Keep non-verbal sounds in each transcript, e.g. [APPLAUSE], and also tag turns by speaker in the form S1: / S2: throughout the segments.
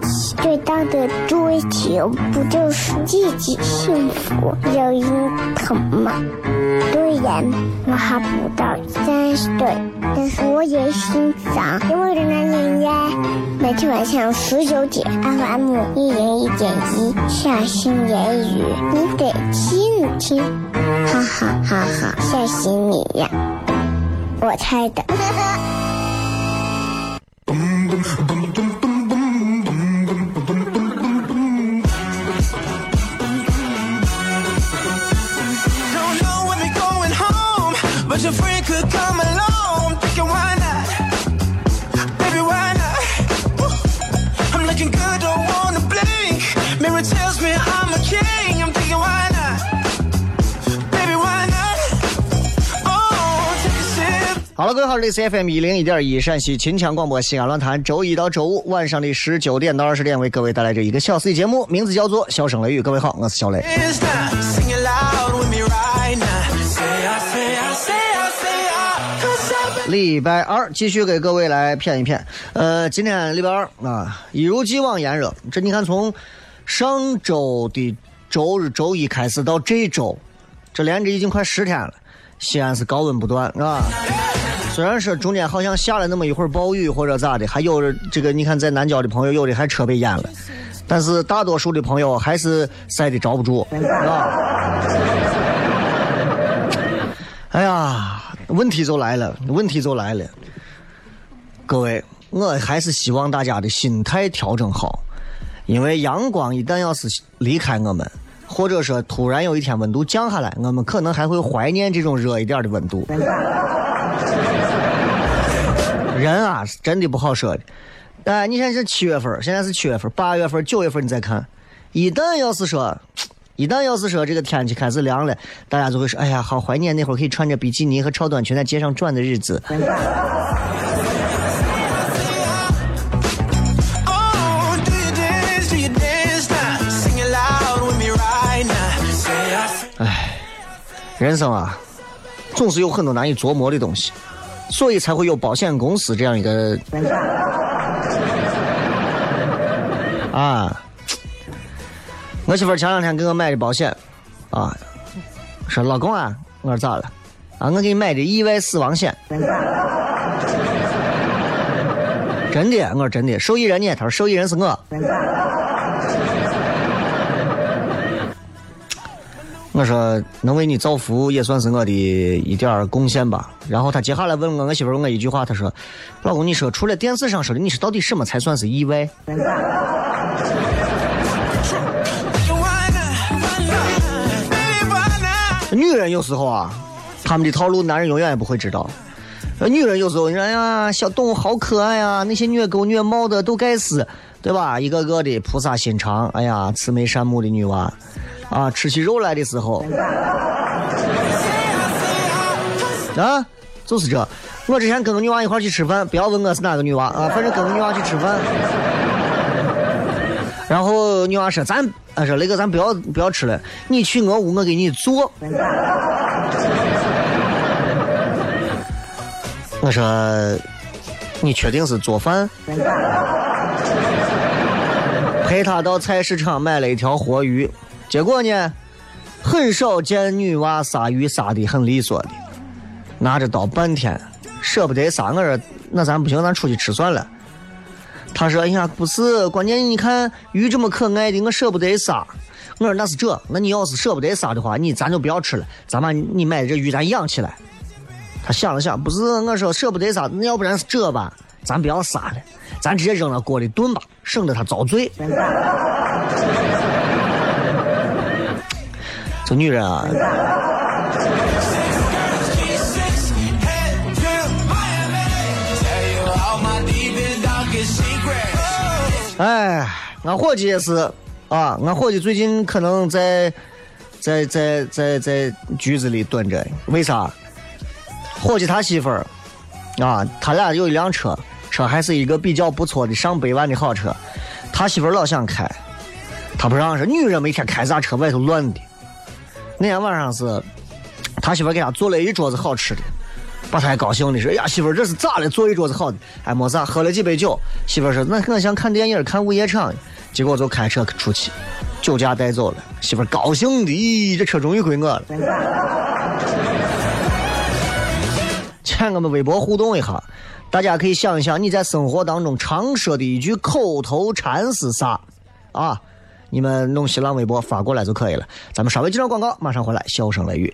S1: 子最大的追求，不就是自己幸福、有人疼吗？虽然我还不到三十岁，但是我也心脏因为的男人呀。每天晚上十九点，FM 一人一点一，下心言语，你得听听，哈哈哈哈，吓死你呀！我猜的。
S2: Friend could come along. Thinking why not? Baby, why not? I'm looking good, don't wanna blink. Mirror tells me I'm a king. I'm thinking why not? Baby, why not? Oh, take a sip.
S3: 好了，各位好，这里是 FM 一零一点一陕西秦腔广播西安论坛，周一到周五晚上的十九点到二十点为各位带来这一个小时的节目，名字叫做《笑声雷雨》。各位好，我是小雷。礼拜二继续给各位来骗一骗。呃，今天礼拜二啊，一如既往炎热。这你看，从上周的周日、周一开始到这周，这连着已经快十天了，西安是高温不断啊。虽然说中间好像下了那么一会儿暴雨或者咋的，还有这个你看在南郊的朋友有的还车被淹了，但是大多数的朋友还是晒得着不住啊。哎呀，问题就来了，问题就来了。各位，我还是希望大家的心态调整好，因为阳光一旦要是离开我们，或者说突然有一天温度降下来，我们可能还会怀念这种热一点的温度。人啊，是真的不好说的。哎，你现在是七月份，现在是七月份，八月份、九月份你再看，一旦要是说，一旦要是说这个天气开始凉了，大家就会说，哎呀，好怀念那会儿可以穿着比基尼和超短裙在街上转的日子。
S2: Oh, do you dance? Do you dance now? Sing it loud with me right now. Say I, say
S3: 人生啊，总是有很多难以琢磨的东西，所以才会有保险公司这样一个啊。我媳妇前两天给我买的保险啊，说老公啊，我说咋了？啊，我给你买的意外死亡险。真的，我说真的，受益人呢？他说受益人是我。我说能为你造福也算是我的一点贡献吧。然后他接下来问我，我媳妇问我一句话，她说：“老公，你说除了电视上说的，你说到底什么才算是意外女人有时候啊，他们的套路，男人永远也不会知道。女人有时候你说，哎呀，小动物好可爱啊，那些虐狗虐猫的都该死，对吧？一个个的菩萨心肠，哎呀，慈眉善目的女娃，啊，吃起肉来的时候，啊，就是这。我之前跟个女娃一块去吃饭，不要问我是哪个女娃啊，反正跟个女娃去吃饭。然后女娃说：“咱，啊说雷哥，咱不要不要吃了，你去我屋，我给你做。[LAUGHS] ”我说：“你确定是做饭？”陪她到菜市场买了一条活鱼，结果呢，很少见女娃杀鱼杀的很利索的，拿着刀半天，舍不得杀。我说：“那咱不行，咱出去吃算了。”他说：“哎呀，不是，关键你看鱼这么可爱的，我舍不得杀。”我说：“那是这，那你要是舍不得杀的话，你咱就不要吃了，咱把你买的这鱼咱养起来。”他想了想，不是我说舍不得杀，那要不然是这吧，咱不要杀了，咱直接扔到锅里炖吧，省得他遭罪。这女人啊，哎，俺伙计也是啊，俺伙计最近可能在在在在在局子里蹲着，为啥？伙计他媳妇儿啊，他俩有一辆车，车还是一个比较不错的上百万的好车，他媳妇儿老想开，他不让，是女人每天开啥车外头乱的。那天晚上是他媳妇儿给他做了一桌子好吃的。把他高兴的说：“呀，媳妇儿，这是咋了？做一桌子好的，哎，没啥，喝了几杯酒。媳妇儿说：那我想看电影，看午夜场。结果就开车出去，酒驾带走了。媳妇儿高兴的，咦，这车终于归我了。欠我们微博互动一下，大家可以想一想，你在生活当中常说的一句口头禅是啥？啊，你们弄新浪微博发过来就可以了。咱们稍微接上广告，马上回来，笑声雷雨。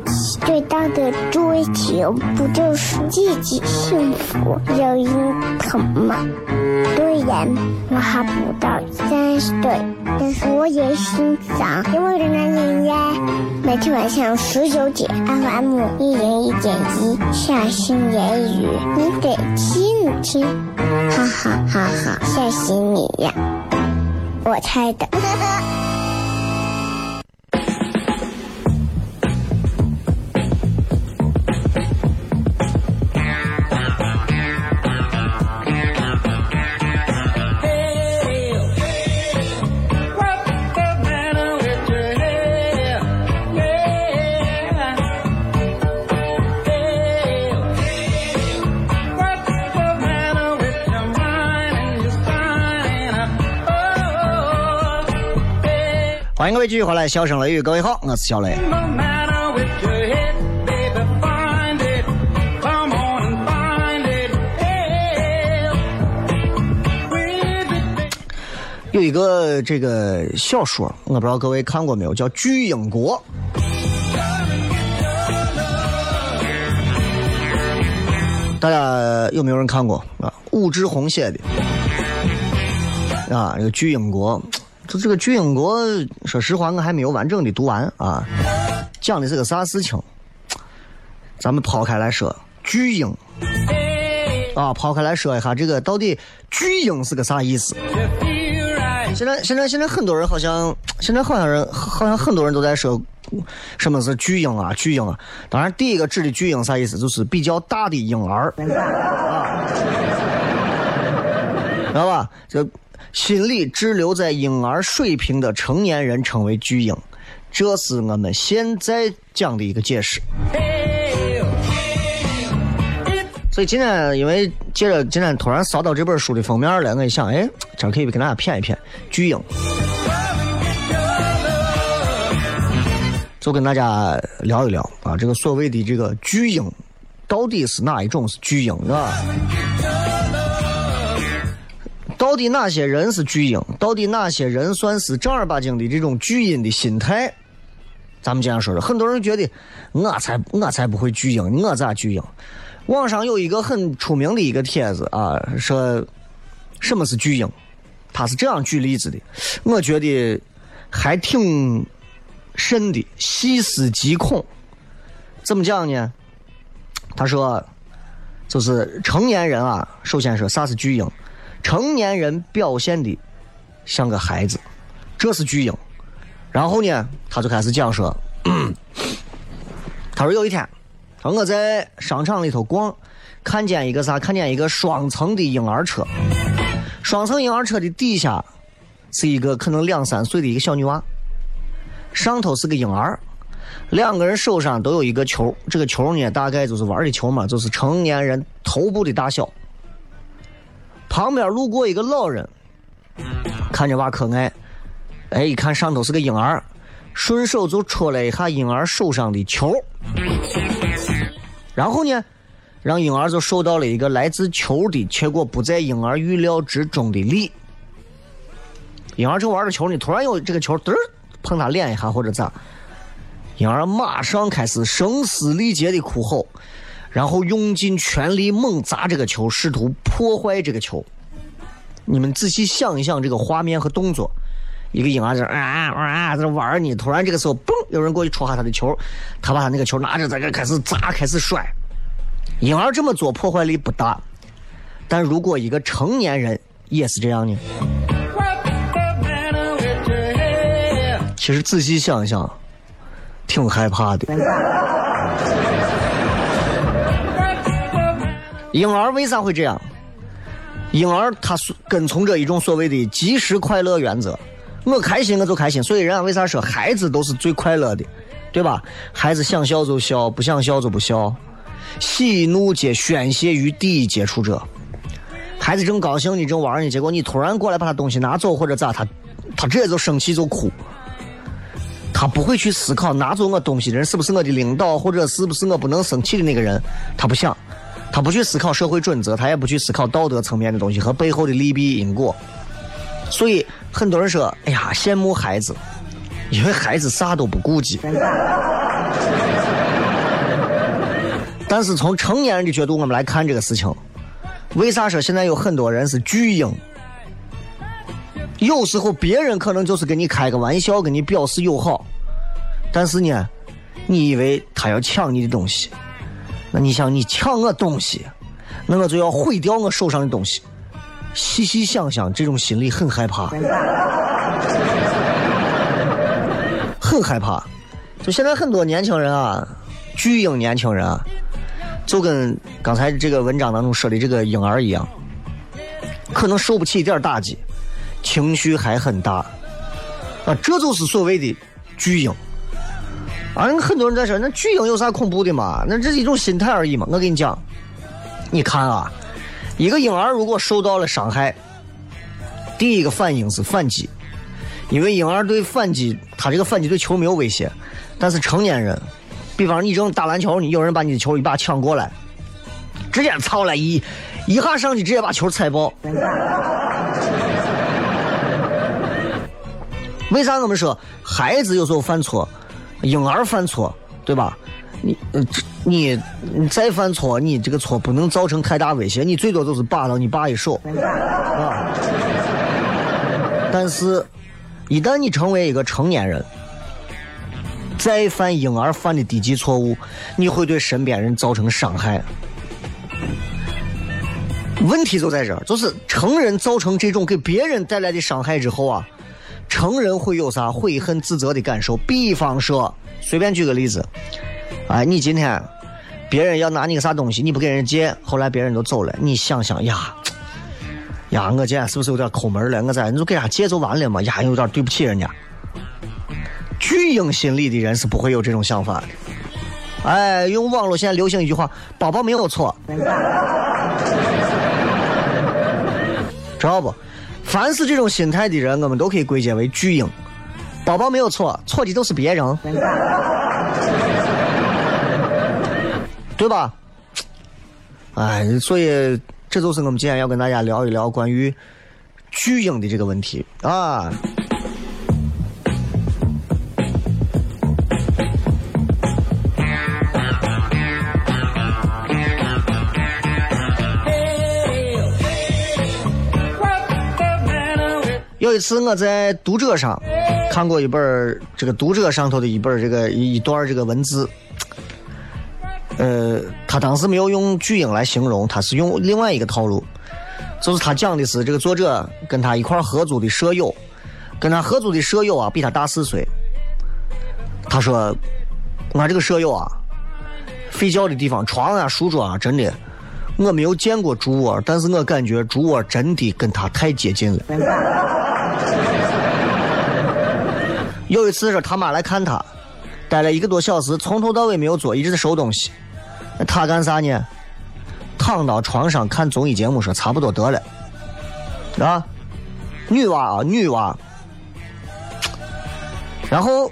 S1: 最大的追求不就是自己幸福、有人疼吗？虽然我还不到三十岁，但是我也心脏因为的男人呀。每天晚上十九点，FM 一零一点一，下心言语，你得听听，哈哈哈哈，吓死你呀！我猜的。
S3: 迎各位继续回来，笑声雷雨，各位好，我是小雷。有一个这个小说，我不知道各位看过没有，叫《巨婴国》。大家有没有人看过啊？武志红写的啊，这个《巨婴国》。就这个《巨婴国》，说实话，我还没有完整的读完啊。讲的是个啥事情？咱们抛开来说，巨婴啊，抛开来说一下，这个到底巨婴是个啥意思？现在现在现在很多人好像，现在好像人好像很多人都在说，什么是巨婴啊？巨婴啊！当然，第一个指的巨婴啥意思？就是比较大的婴儿，啊，知道吧？这。心理滞留在婴儿水平的成年人称为巨婴，这是我们现在讲的一个解释。所以今天因为接着今天突然扫到这本书的封面了，我一想，哎，这可以跟大家谝一谝巨婴，就跟大家聊一聊啊，这个所谓的这个巨婴到底是哪一种是巨婴啊？到底哪些人是巨婴？到底哪些人算是正儿八经的这种巨婴的心态？咱们这样说说，很多人觉得我才我才不会巨婴，我咋巨婴？网上有一个很出名的一个帖子啊，说什么是巨婴？他是这样举例子的，我觉得还挺深的，细思极恐。怎么讲呢？他说，就是成年人啊，首先说啥是巨婴？成年人表现的像个孩子，这是巨婴。然后呢，他就开始讲说，[CLEARS THROAT] 他说有一天，他说我在商场里头逛，看见一个啥？看见一个双层的婴儿车，双层婴儿车的底下是一个可能两三岁的一个小女娃，上头是个婴儿，两个人手上都有一个球，这个球呢大概就是玩的球嘛，就是成年人头部的大小。旁边路过一个老人，看着娃可爱，哎，一看上头是个婴儿，顺手就戳了一下婴儿手上的球，然后呢，让婴儿就受到了一个来自球的，结果不在婴儿预料之中的力。婴儿正玩着球呢，突然有这个球嘚碰他脸一下或者咋，婴儿马上开始声嘶力竭的哭吼，然后用尽全力猛砸这个球，试图破坏这个球。你们仔细想一想这个画面和动作，一个婴儿在啊啊啊在玩呢，突然这个时候，嘣，有人过去戳下他的球，他把他那个球拿着在这开始砸，开始甩。婴儿这么做破坏力不大，但如果一个成年人也是这样呢？其实仔细想想，挺害怕的。婴儿为啥会这样？婴儿他跟从着一种所谓的及时快乐原则，我开心我就开心。所以人家为啥说孩子都是最快乐的，对吧？孩子想笑就笑，不想笑就不笑，喜怒皆宣泄于第一接触者。孩子正高兴你正玩呢，结果你突然过来把他东西拿走或者咋，他他直接就生气就哭。他不会去思考拿走我东西的人是不是我的领导，或者是不是我不能生气的那个人，他不想。他不去思考社会准则，他也不去思考道德层面的东西和背后的利弊因果。所以很多人说：“哎呀，羡慕孩子，因为孩子啥都不顾及。”但是从成年人的角度，我们来看这个事情，为啥说现在有很多人是巨婴？有时候别人可能就是跟你开个玩笑，跟你表示友好，但是呢，你以为他要抢你的东西？那你想，你抢我东西，那我就要毁掉我手上的东西。细细想想，这种心理很害怕，很害怕。就现在很多年轻人啊，巨婴年轻人啊，就跟刚才这个文章当中说的这个婴儿一样，可能受不起一点打击，情绪还很大啊，这就是所谓的巨婴。啊，很多人在说，那巨婴有啥恐怖的嘛？那这是一种心态而已嘛。我跟你讲，你看啊，一个婴儿如果受到了伤害，第一个反应是反击，因为婴儿对反击，他这个反击对球没有威胁。但是成年人，比方你正打篮球，你有人把你的球一把抢过来，直接操了一一下上去，直接把球踩爆。[LAUGHS] 为啥我们说孩子有时候犯错？婴儿犯错，对吧？你，你，你再犯错，你这个错不能造成太大威胁，你最多就是扒了你爸一手，啊。但是，一旦你成为一个成年人，再犯婴儿犯的低级错误，你会对身边人造成伤害。问题就在这儿，就是成人造成这种给别人带来的伤害之后啊。成人会有啥悔恨自责的感受？比方说，随便举个例子，哎，你今天别人要拿你个啥东西，你不给人借，后来别人都走了，你想想呀，呀，我今天是不是有点抠门了？我在，你就给人家借就完了嘛，呀，有点对不起人家。巨婴心理的人是不会有这种想法的。哎，用网络现在流行一句话：宝宝没有错，知道不？凡是这种心态的人，我们都可以归结为巨婴。宝宝没有错，错的都是别人，[LAUGHS] 对吧？哎，所以这就是我们今天要跟大家聊一聊关于巨婴的这个问题啊。有一次我在读者上看过一本这个读者上头的一本这个一段这个文字，呃，他当时没有用巨婴来形容，他是用另外一个套路，就是他讲的是这个作者跟他一块合租的舍友，跟他合租的舍友啊比他大四岁，他说：“我这个舍友啊，睡觉的地方，床啊、书桌啊，真的，我没有见过猪窝，但是我感觉猪窝真的跟他太接近了。[LAUGHS] ” [LAUGHS] 有一次是他妈来看他，待了一个多小时，从头到尾没有坐，一直在收东西。他干啥呢？躺到床上看综艺节目，说差不多得了。啊，女娃啊，女娃。然后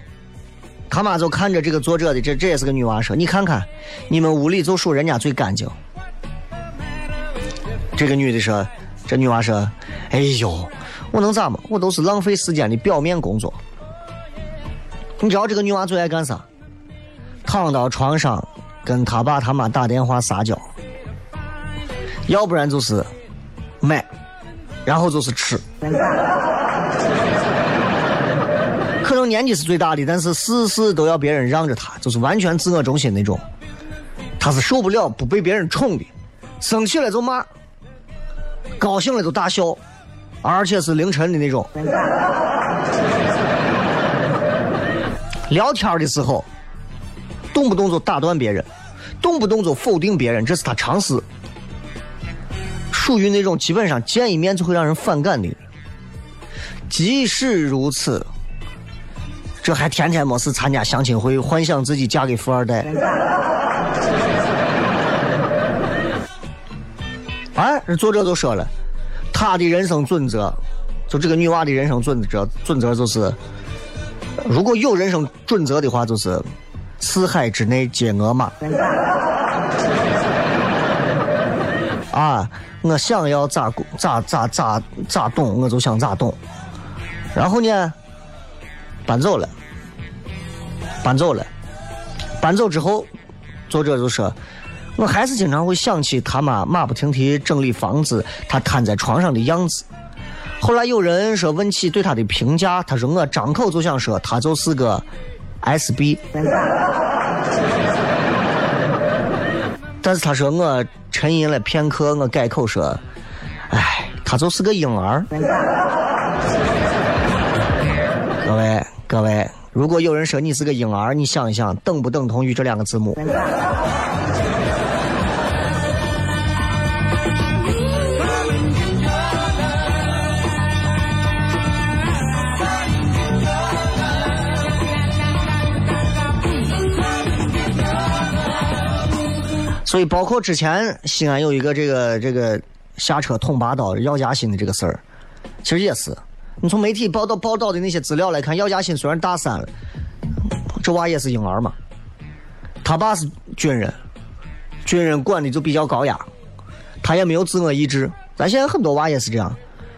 S3: 他妈就看着这个作者的，这这也是个女娃，说：“你看看，你们屋里就属人家最干净。”这个女的说：“这女娃说，哎呦，我能咋嘛？我都是浪费时间的表面工作。你知道这个女娃最爱干啥？躺到床上跟她爸他妈打电话撒娇，要不然就是买，然后就是吃。[LAUGHS] ”可能年纪是最大的，但是事事都要别人让着她，就是完全自我中心那种。她是受不了不被别人宠的，生气了就骂，高兴了就大笑，而且是凌晨的那种。聊天的时候，动不动就打断别人，动不动就否定别人，这是他常识。属于那种基本上见一面就会让人反感的人。即使如此。这还天天没事参加相亲会，幻想自己嫁给富二代。哎，这作者都说了，他的人生准则，就这个女娃的人生准则，准则就是，如果有人生准则的话，就是四海之内皆我马。[LAUGHS] 啊，我想要咋咋咋咋咋懂，我就想咋懂。然后呢，搬走了。搬走了，搬走之后，作者就说：“我还是经常会想起他妈马不停蹄整理房子，他瘫在床上的样子。后来有人说问起对他的评价，他说我张口就想说他就是个 [LAUGHS] SB。但是他说我沉吟了片刻，我改口说：哎，他就是个婴儿。各位，各位。”如果有人说你是个婴儿，你想一想，等不等同于这两个字母？所以，包括之前西安有一个这个这个下车捅拔刀要加薪的这个事儿，其实也是。你从媒体报道报道的那些资料来看，姚嘉欣虽然大三了，这娃也是婴儿嘛。他爸是军人，军人管的就比较高压，他也没有自我意志。咱现在很多娃也是这样，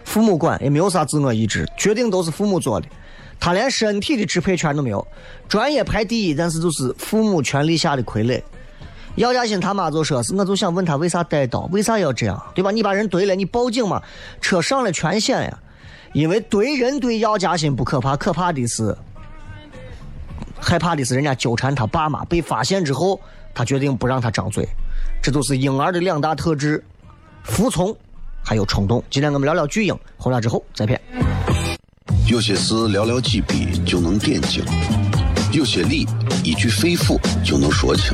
S3: 父母管也没有啥自我意志，决定都是父母做的，他连身体的支配权都没有。专业排第一，但是就是父母权力下的傀儡。姚嘉欣他妈就说是，我就想问他为啥带刀，为啥要这样，对吧？你把人怼了，你报警嘛，车上了全险呀。因为怼人对要加薪不可怕，可怕的是害怕的是人家纠缠他爸妈被发现之后，他决定不让他张嘴。这都是婴儿的两大特质：服从还有冲动。今天我们聊聊巨婴，回来之后再片。
S4: 有些事寥寥几笔就能点睛，有些理一句肺腑就能说清，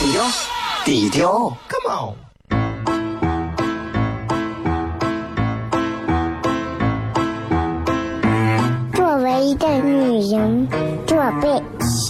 S5: 低调，低调，Come on。
S1: 作为一个女人这辈子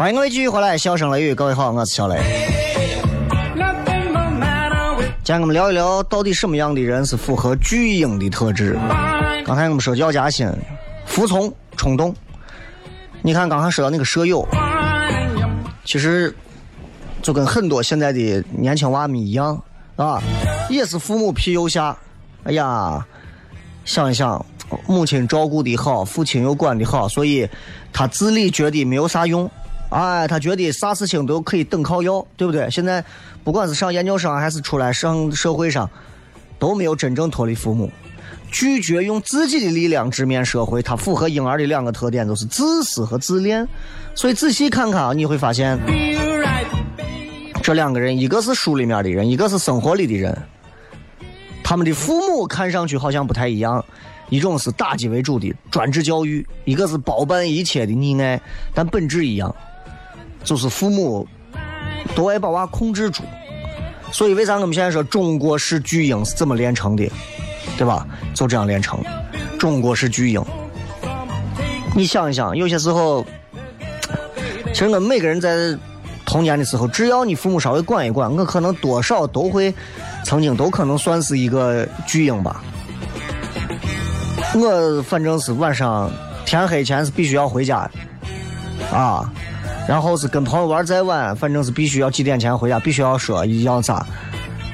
S3: 欢迎各位继续回来，笑声雷雨，各位好，我是小雷。今天我们聊一聊，到底什么样的人是符合巨婴的特质？刚才我们说叫加心、服从、冲动。你看刚才说到那个舍友，其实就跟很多现在的年轻娃们一样啊，也是父母庇佑下，哎呀，想一想，母亲照顾的好，父亲又管的好，所以他自理觉得没有啥用，哎，他觉得啥事情都可以等靠要，对不对？现在不管是上研究生还是出来上社会上，都没有真正脱离父母。拒绝用自己的力量直面社会，它符合婴儿的两个特点，就是自私和自恋。所以仔细看看啊，你会发现，这两个人，一个是书里面的人，一个是生活里的人，他们的父母看上去好像不太一样。一种是打击为主的专制教育，一个是包办一切的溺爱，但本质一样，就是父母都爱把娃控制住。所以为啥我们现在说中国式巨婴是怎么炼成的？对吧？就这样练成。中国式巨婴，你想一想，有些时候，其实我每个人在童年的时候，只要你父母稍微管一管，我可能多少都会，曾经都可能算是一个巨婴吧。我反正是晚上天黑前是必须要回家的，啊，然后是跟朋友玩再晚，反正是必须要几点前回家，必须要说要咋。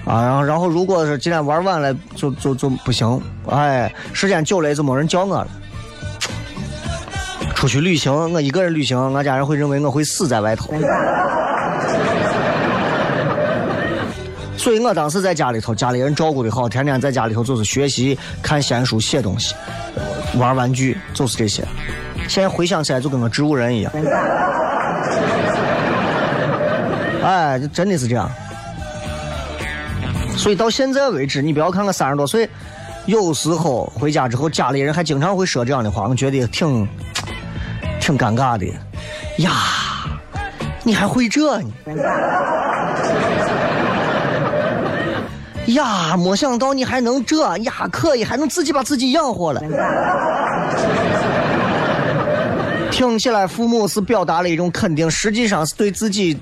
S3: 啊，然后，然后，如果是今天玩晚了，就就就不行。哎，时间久了就没人叫我了。出去旅行，我一个人旅行，我家人会认为我会死在外头。[LAUGHS] 所以我当时在家里头，家里人照顾的好，天天在家里头就是学习、看闲书、写东西、玩玩具，就是这些。现在回想起来，就跟个植物人一样。哎，就真的是这样。所以到现在为止，你不要看我三十多岁，有时候回家之后，家里人还经常会说这样的话，我觉得挺挺尴尬的。呀，你还会这呢？呀，没想到你还能这呀，可以还能自己把自己养活了。听起来父母是表达了一种肯定，实际上是对自己。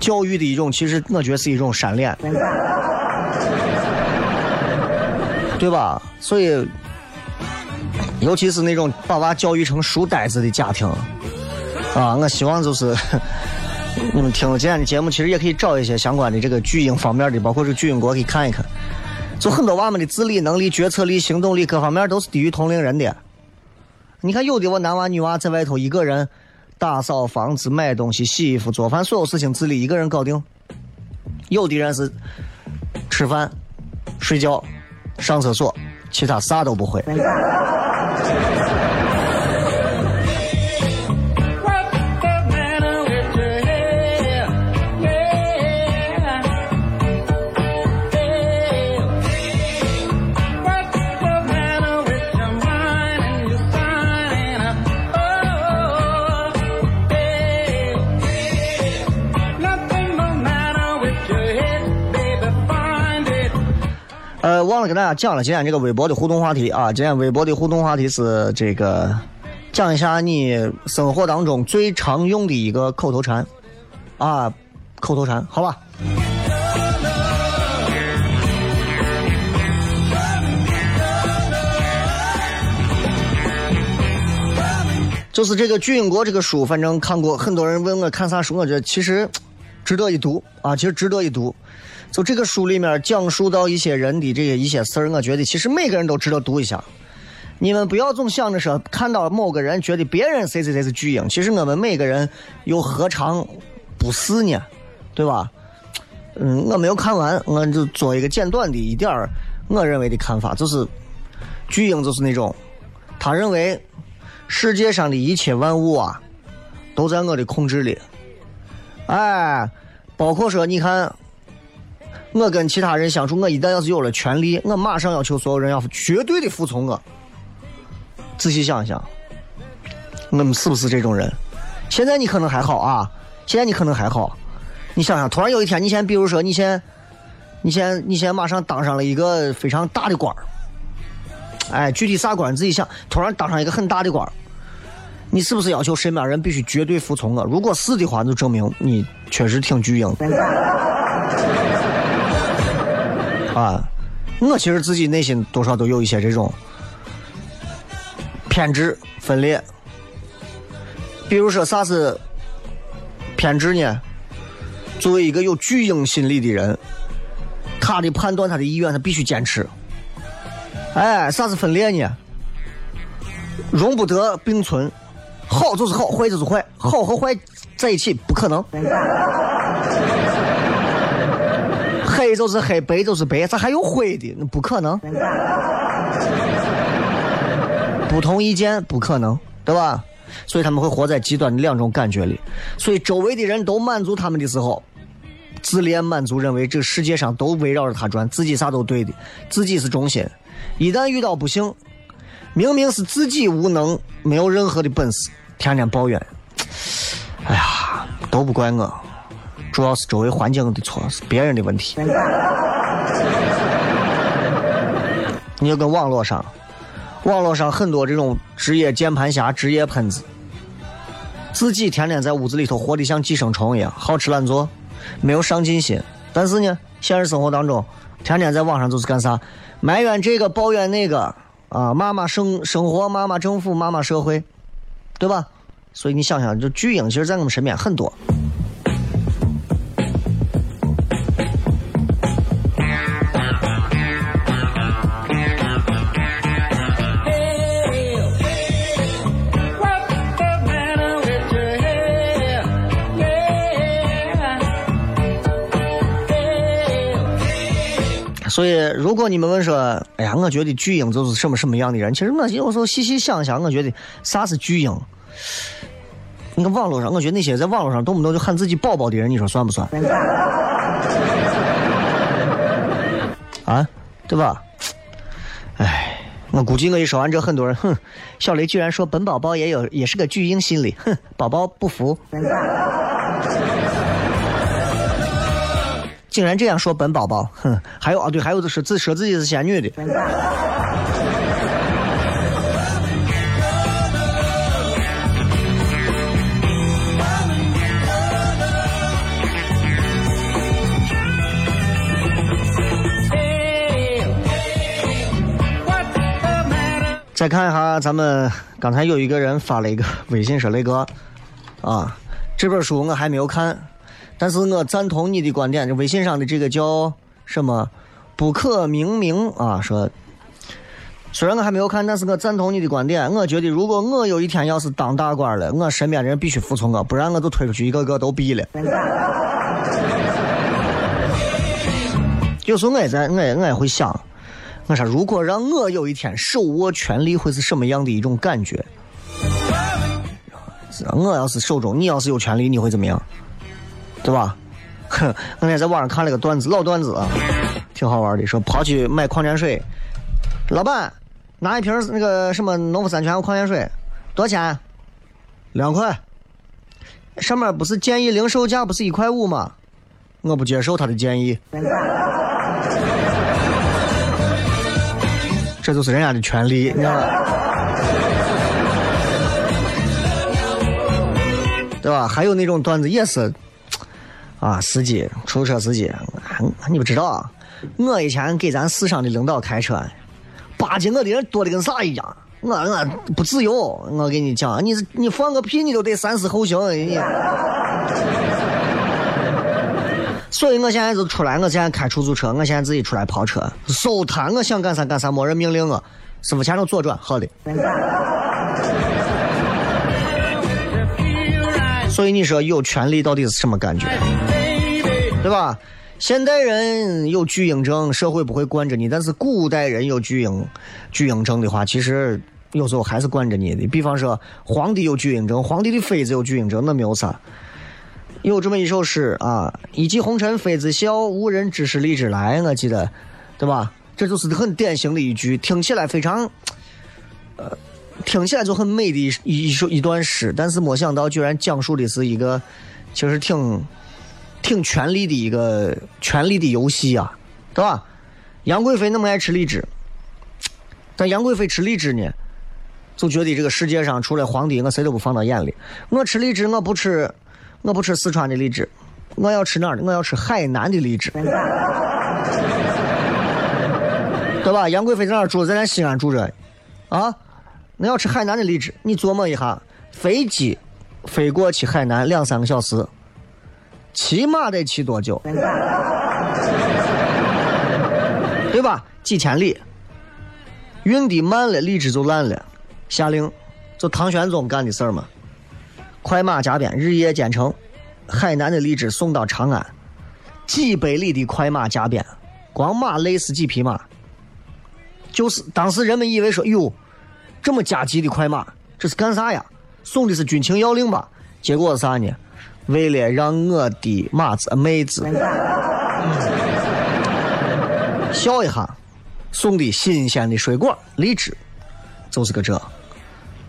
S3: 教育的一种，其实我觉得是一种善恋，对吧？所以，尤其是那种把娃教育成书呆子的家庭，啊，我希望就是 [LAUGHS] 你们听了今天的节目，其实也可以找一些相关的这个巨婴方面的，包括是巨婴国可以看一看。就很多娃们的自理能力、决策力、行动力各方面都是低于同龄人的。你看，有的我男娃女娃在外头一个人。打扫房子、买东西、洗衣服、做饭，所有事情自理一个人搞定。有的人是吃饭、睡觉、上厕所，其他啥都不会。呃，忘了跟大家讲了，今天这个微博的互动话题啊，今天微博的互动话题是这个，讲一下你生活当中最常用的一个口头禅，啊，口头禅，好吧？就是这个《巨婴国》这个书，反正看过，很多人问我看啥书，我觉得其实值得一读啊，其实值得一读。就这个书里面讲述到一些人的这些一些事儿，我觉得其实每个人都值得读一下。你们不要总想着说看到某个人觉得别人谁谁谁是巨婴，其实我们每个人又何尝不是呢？对吧？嗯，我没有看完，我就做一个简短的一点儿我认为的看法，就是巨婴就是那种他认为世界上的一切万物啊都在我的控制里，哎，包括说你看。我跟其他人相处，我一旦要是有了权利，我马上要求所有人要绝对的服从我。仔细想想，我们是不是这种人？现在你可能还好啊，现在你可能还好。你想想，突然有一天，你先比如说，你先，你先，你先马上当上了一个非常大的官儿。哎，具体啥官你自己想。突然当上一个很大的官，你是不是要求身边人必须绝对服从我？如果是的话，就证明你确实挺巨婴。啊，我其实自己内心多少都有一些这种偏执分裂。比如说啥是偏执呢？作为一个有巨婴心理的人，他的判断、他的意愿，他必须坚持。哎，啥是分裂呢？容不得并存，好就是好，坏就是坏，好和坏在一起不可能。就是黑，白就是白，咋还有灰的？那不可能。不同意见不可能，对吧？所以他们会活在极端的两种感觉里。所以周围的人都满足他们的时候，自恋满足，认为这世界上都围绕着他转，自己啥都对的，自己是中心。一旦遇到不幸，明明是自己无能，没有任何的本事，天天抱怨。哎呀，都不怪我，主要是周围环境的错，是别人的问题。你就跟网络上，网络上很多这种职业键盘侠、职业喷子，自己天天在屋子里头活得像寄生虫一样，好吃懒做，没有上进心。但是呢，现实生活当中，天天在网上就是干啥？埋怨这个，抱怨那个，啊，骂骂生生活，骂骂政府，骂骂社会，对吧？所以你想想，就巨婴，其实在我们身边很多。所以，如果你们问说，哎呀，我觉得巨婴就是什么什么样的人？其实我有时候细细想想，我觉得啥是巨婴？你看网络上，我觉得那些在网络上动不动就喊自己宝宝的人，你说算不算？[LAUGHS] 啊，对吧？哎，我估计我一说完这，很多人，哼，小雷居然说本宝宝也有，也是个巨婴心理，哼，宝宝不服。竟然这样说本宝宝，哼！还有啊，对，还有就是自说自己是仙女的。再看一下，咱们刚才有一个人发了一个微信说：“雷哥，啊，这本书我还没有看。”但是我赞同你的观点，这微信上的这个叫什么不可明明啊，说虽然我还没有看，但是我赞同你的观点。我觉得如果我有一天要是当大官了，我身边人必须服从我，不然我就推出去一个个都毙了。有时候我也在，我也我也会想，我说如果让我有一天手握权力，会是什么样的一种感觉？我要是手中，你要是有权利，你会怎么样？对吧？哼，[LAUGHS] 那天在网上看了个段子，老段子啊，挺好玩的。说跑去买矿泉水，老板拿一瓶那个什么农夫山泉矿泉水，多少钱？两块。上面不是建议零售价不是一块五吗？我不接受他的建议。这就是人家的权利，你知道吧？对吧？还有那种段子也是。啊，司机，出租车司机，你不知道？我以前给咱市上的领导开车，巴结我的人多的跟啥一样。我我不自由，我跟你讲，你你放个屁，你都得三思后行。你，所以我现在就出来，我现在开出租车，我现在自己出来跑车，收摊，我想干啥干啥，没人命令我。师傅前头左转，好的。所以你说有权利到底是什么感觉？对吧？现代人有巨婴症，社会不会惯着你；但是古代人有巨婴巨婴症的话，其实有时候还是惯着你的。比方说，皇帝有巨婴症，皇帝的妃子有巨婴症，那没有啥。有这么一首诗啊：“一骑红尘妃子笑，无人知是荔枝来。”我记得，对吧？这就是很典型的一句，听起来非常，呃，听起来就很美的一一首一段诗，但是没想到居然讲述的是一个，其实挺。挺权力的一个权力的游戏啊，对吧？杨贵妃那么爱吃荔枝，但杨贵妃吃荔枝呢，就觉得这个世界上除了皇帝，我谁都不放到眼里。我吃荔枝，我不吃，我不吃四川的荔枝，我要吃哪儿的？我要吃海南的荔枝，对吧？杨贵妃在哪儿住？在咱西安住着，啊，那要吃海南的荔枝，你琢磨一下，飞机飞过去海南两三个小时，骑马得骑多久？对吧？几千里，运的慢了，荔枝就烂了。下令，就唐玄宗干的事儿嘛。快马加鞭，日夜兼程，海南的荔枝送到长安，几百里的快马加鞭，光马累死几匹马。就是当时人们以为说，哟，这么加急的快马，这是干啥呀？送的是军情要令吧？结果是啥呢？为了让我的马子妹子笑一下，送的新鲜的水果荔枝，就是个这。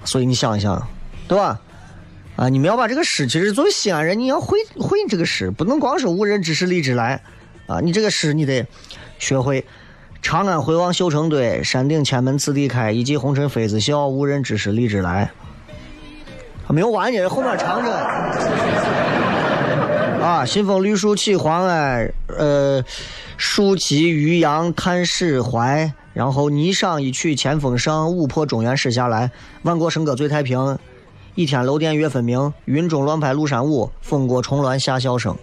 S3: 所以你想一想，对吧？啊，你们要把这个诗，其实作为西安人，你要会会这个诗，不能光是无人知是荔枝来啊！你这个诗你得学会。长安回望绣成堆，山顶千门次第开，一骑红尘妃子笑，无人知是荔枝来。没有完呢，后面长着。啊，新丰绿树起黄哎，呃，树栖渔阳叹始怀。然后霓裳一曲千峰上，舞破中原诗下来。万国笙歌醉太平，一天楼殿月分明。云中乱拍庐山舞，风过重峦下笑声。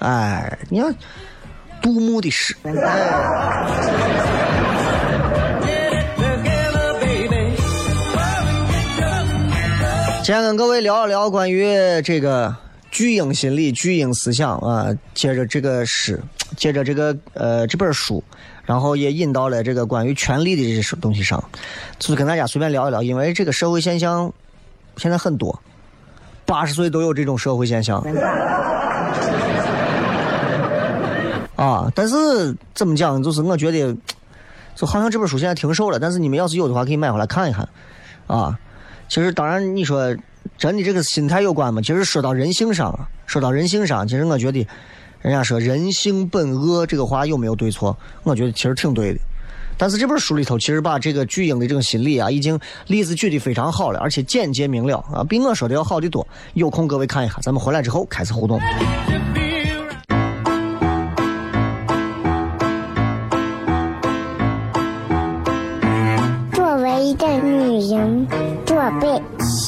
S3: 哎，你看杜牧的诗。今天跟各位聊一聊关于这个巨婴心理、巨婴思想啊。借着这个诗，借着这个呃这本书，然后也引到了这个关于权力的这些东西上，就是跟大家随便聊一聊。因为这个社会现象现在很多，八十岁都有这种社会现象。啊，但是怎么讲？就是我觉得，就好像这本书现在停售了，但是你们要是有的话，可以买回来看一看。啊，其实当然你说真的，这个心态有关吗？其实说到人性上，说到人性上，其实我觉得，人家说人性本恶这个话有没有对错？我觉得其实挺对的。但是这本书里头其实把这个巨婴的这种心理啊，已经例子举得非常好了，而且简洁明了啊，比我说的要好得多。有空各位看一下，咱们回来之后开始互动。
S1: 作为一个女人，做背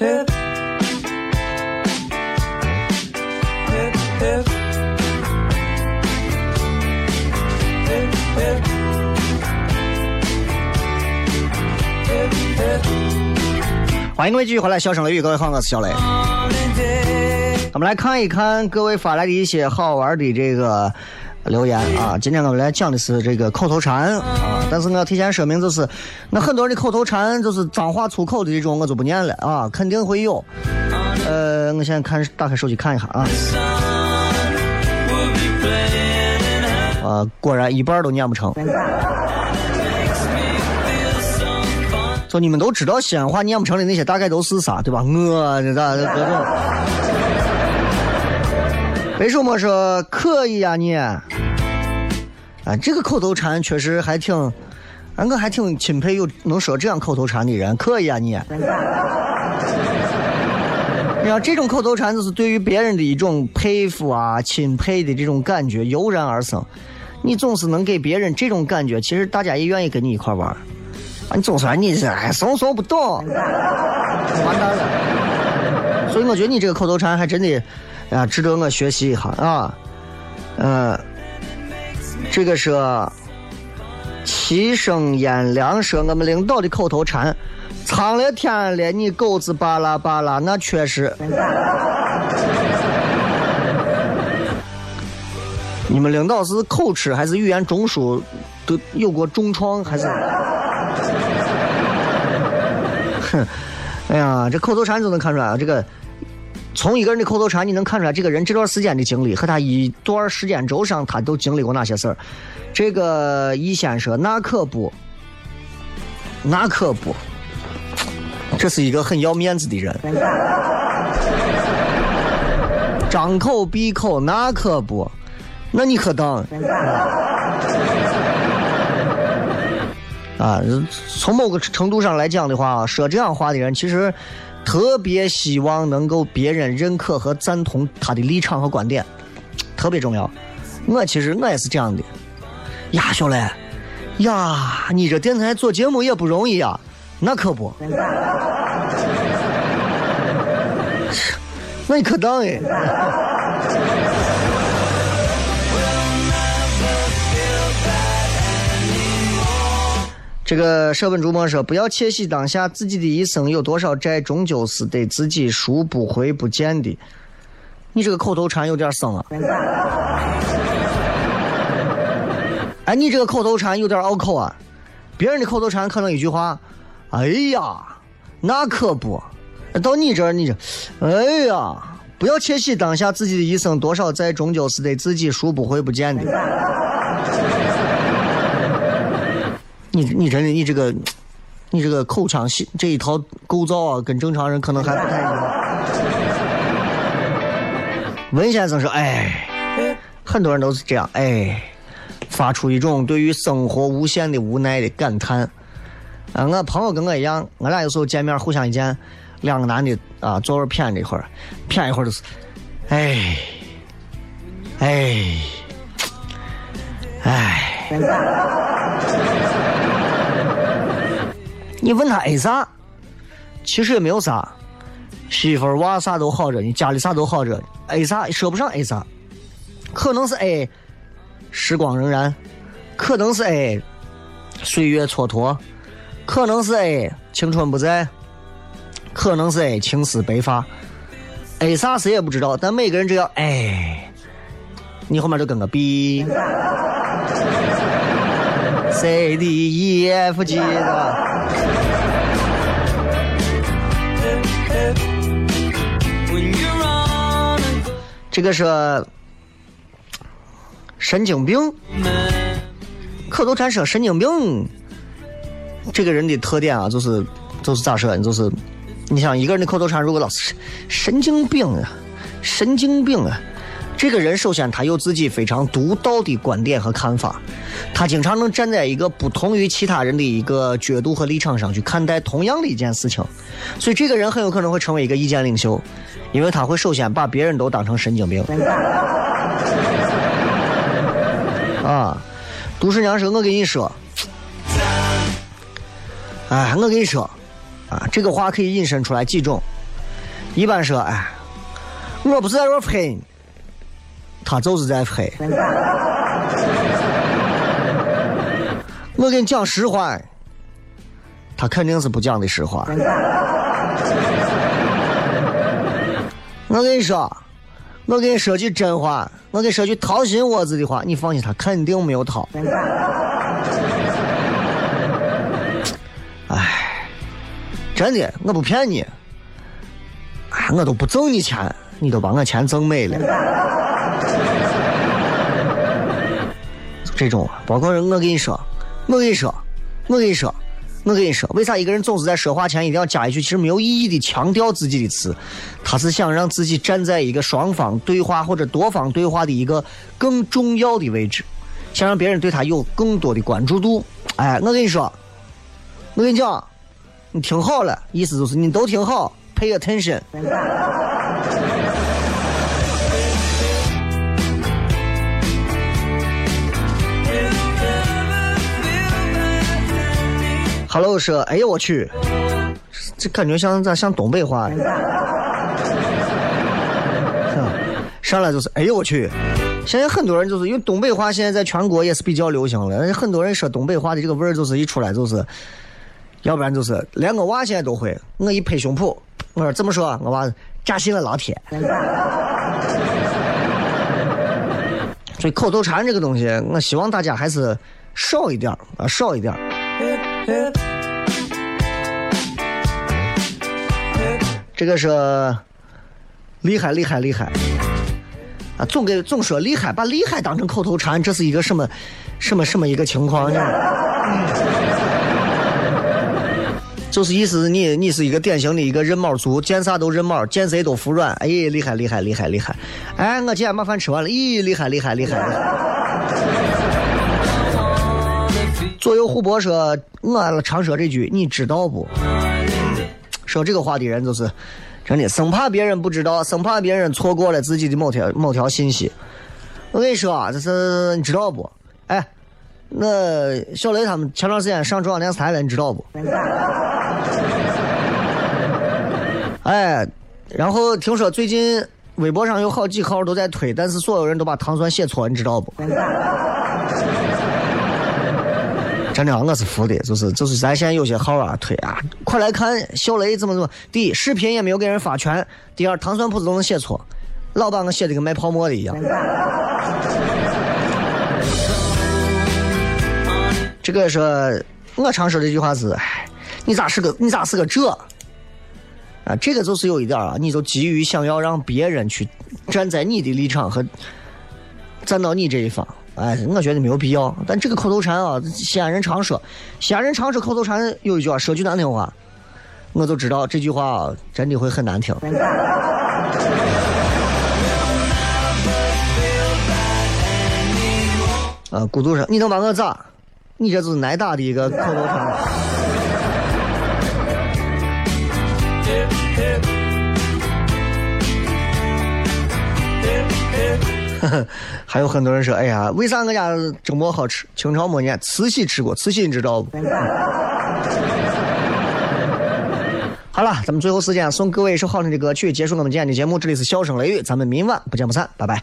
S3: 欢迎各位继续回来，笑声雷雨，各位好，我是小雷。我们来看一看各位发来的一些好玩的这个留言啊。今天我们来讲的是这个口头禅啊，但是我要提前说明，就是那很多人的口头禅就是脏话粗口的这种，我就不念了啊，肯定会有。呃，我现在看打开手机看一下啊。啊，果然一半都念不成。就你们都知道西安话念不成的那些大概都是啥，对吧？我这咋各种？为什么说可以呀你？啊，这个口头禅确实还挺，啊，我还挺钦佩有能说这样口头禅的人。可以啊你？[LAUGHS] 你看这种口头禅就是对于别人的一种佩服啊、钦佩的这种感觉油然而生。你总是能给别人这种感觉，其实大家也愿意跟你一块玩。啊你总说你这哎，怂怂不懂，完蛋了。所以我觉得你这个口头禅还真的，啊，值得我学习一下啊。嗯，这个是齐声燕良说我们领导的口头禅，苍了天了，你狗子巴拉巴拉，那确实。[LAUGHS] 你们领导是口吃还是语言中枢都有过重创还是？[LAUGHS] 哼，哎呀，这口头禅就能看出来啊，这个从一个人的口头禅，你能看出来这个人这段时间的经历和他一段时间轴上他都经历过哪些事儿。这个易先说那可不，那可不，这是一个很要面子的人。张口闭口那可不，那你可当。啊，从某个程度上来讲的话，说这样话的人其实特别希望能够别人认可和赞同他的立场和观点，特别重要。我其实我也是这样的。呀，小雷，呀，你这电台做节目也不容易啊，那可不。[LAUGHS] 那你可当哎。这个舍本逐末说：“不要窃喜当下，自己的一生有多少债，终究是得自己赎不回不见的。”你这个口头禅有点生啊！哎，你这个口头禅有点拗口啊！别人的口头禅可能一句话：“哎呀，那可不。”到你这儿，你这，哎呀，不要窃喜当下，自己的一生多少债，终究是得自己赎不回不见的。你你真的你这个，你这个口腔系这一套构造啊，跟正常人可能还不太一样。[LAUGHS] 文先生说：“哎，很多人都是这样，哎，发出一种对于生活无限的无奈的感叹。啊，我朋友跟我一样，我俩有时候见面互相一见，两个男的啊，坐会儿谝这会儿，谝一会儿就是，哎，哎，哎。[LAUGHS] ”你问他 A 啥？其实也没有啥，媳妇儿娃啥都好着，呢家里啥都好着呢。A 啥说不上 A 啥，可能是 A 时光荏苒，可能是 A 岁月蹉跎，可能是 A 青春不在，可能是 A 青丝白发。A 啥谁也不知道，但每个人只要 A，你后面就跟个 B、C、D、E、F、G 的。这个是神经病，口头禅说神经病。这个人的特点啊，就是就是咋说呢？就是你想一个人的口头禅，如果老是神经病啊，神经病啊，这个人首先他有自己非常独到的观点和看法，他经常能站在一个不同于其他人的一个角度和立场上去看待同样的一件事情，所以这个人很有可能会成为一个意见领袖。因为他会首先把别人都当成神经病。啊，杜十娘说：“我跟你说，哎，我跟你说，啊，这个话可以引申出来几种。一般说，哎，我不是在这喷，他就是在喷。我跟你讲实话，他肯定是不讲的实话。”我跟你说，我跟你说句真话，我跟你说句掏心窝子的话，你放心，他肯定没有掏。哎，真的，我不骗你，哎，我都不挣你钱，你都把我钱挣没了。这种，包括我跟你说，我跟你说，我跟你说。我跟你说，为啥一个人总是在说话前一定要加一句其实没有意义的强调自己的词？他是想让自己站在一个双方对话或者多方对话的一个更重要的位置，想让别人对他有更多的关注度。哎，我跟你说，我跟你讲，你听好了，意思就是你都听好，pay attention。Hello，说，哎呀，我去，这感觉像咋像东北话？[LAUGHS] 上来就是，哎呀，我去！现在很多人就是因为东北话现在在全国也是比较流行了，很多人说东北话的这个味儿就是一出来就是，要不然就是连我娃现在都会，我一拍胸脯，我说怎么说？我娃扎心了，老铁。[LAUGHS] 所以口头禅这个东西，我希望大家还是少一点啊，少一点。这个是厉害厉害厉害啊！总给总说厉害，把厉害当成口头禅，这是一个什么什么什么一个情况呢？就是意思是你你是一个典型的一个认猫族，见啥都认猫，见谁都服软。哎，厉害厉害厉害厉害！哎，我今天把饭吃完了，咦，厉害厉害厉害！厉害！左右互搏说，我常说这句，你知道不？说这个话的人就是真的，生怕别人不知道，生怕别人错过了自己的某条某条信息。我跟你说啊，这是你知道不？哎，那小雷他们前段时间上中央电视台了，你知道不？[LAUGHS] 哎，然后听说最近微博上有好几号都在推，但是所有人都把糖蒜写错，你知道不？真的，我是服的，就是就是咱现在有些号啊推啊，快来看小雷怎么怎么。第一，视频也没有给人发全；第二，糖蒜铺子都能写错，老把我写的跟卖泡沫的一样。这个说，我常说的一句话是：哎，你咋是个你咋是个这？啊，这个就是有一点啊，你就急于想要让别人去站在你的立场和站到你这一方。哎，我觉得没有必要。但这个口头禅啊，西安人常说，西安人常说口头禅有一句话，说句难听话，我就知道这句话啊，真的会很难听。[LAUGHS] 啊，孤独说，你能把我咋？你这是挨打的一个口头禅。[LAUGHS] 还有很多人说：“哎呀，为啥我家蒸馍好吃？清朝末年慈禧吃过，慈禧你知道不？” [LAUGHS] 好了，咱们最后时间送各位一首好听的歌曲，结束我们今天的节目。这里是笑声雷雨，咱们明晚不见不散，拜拜。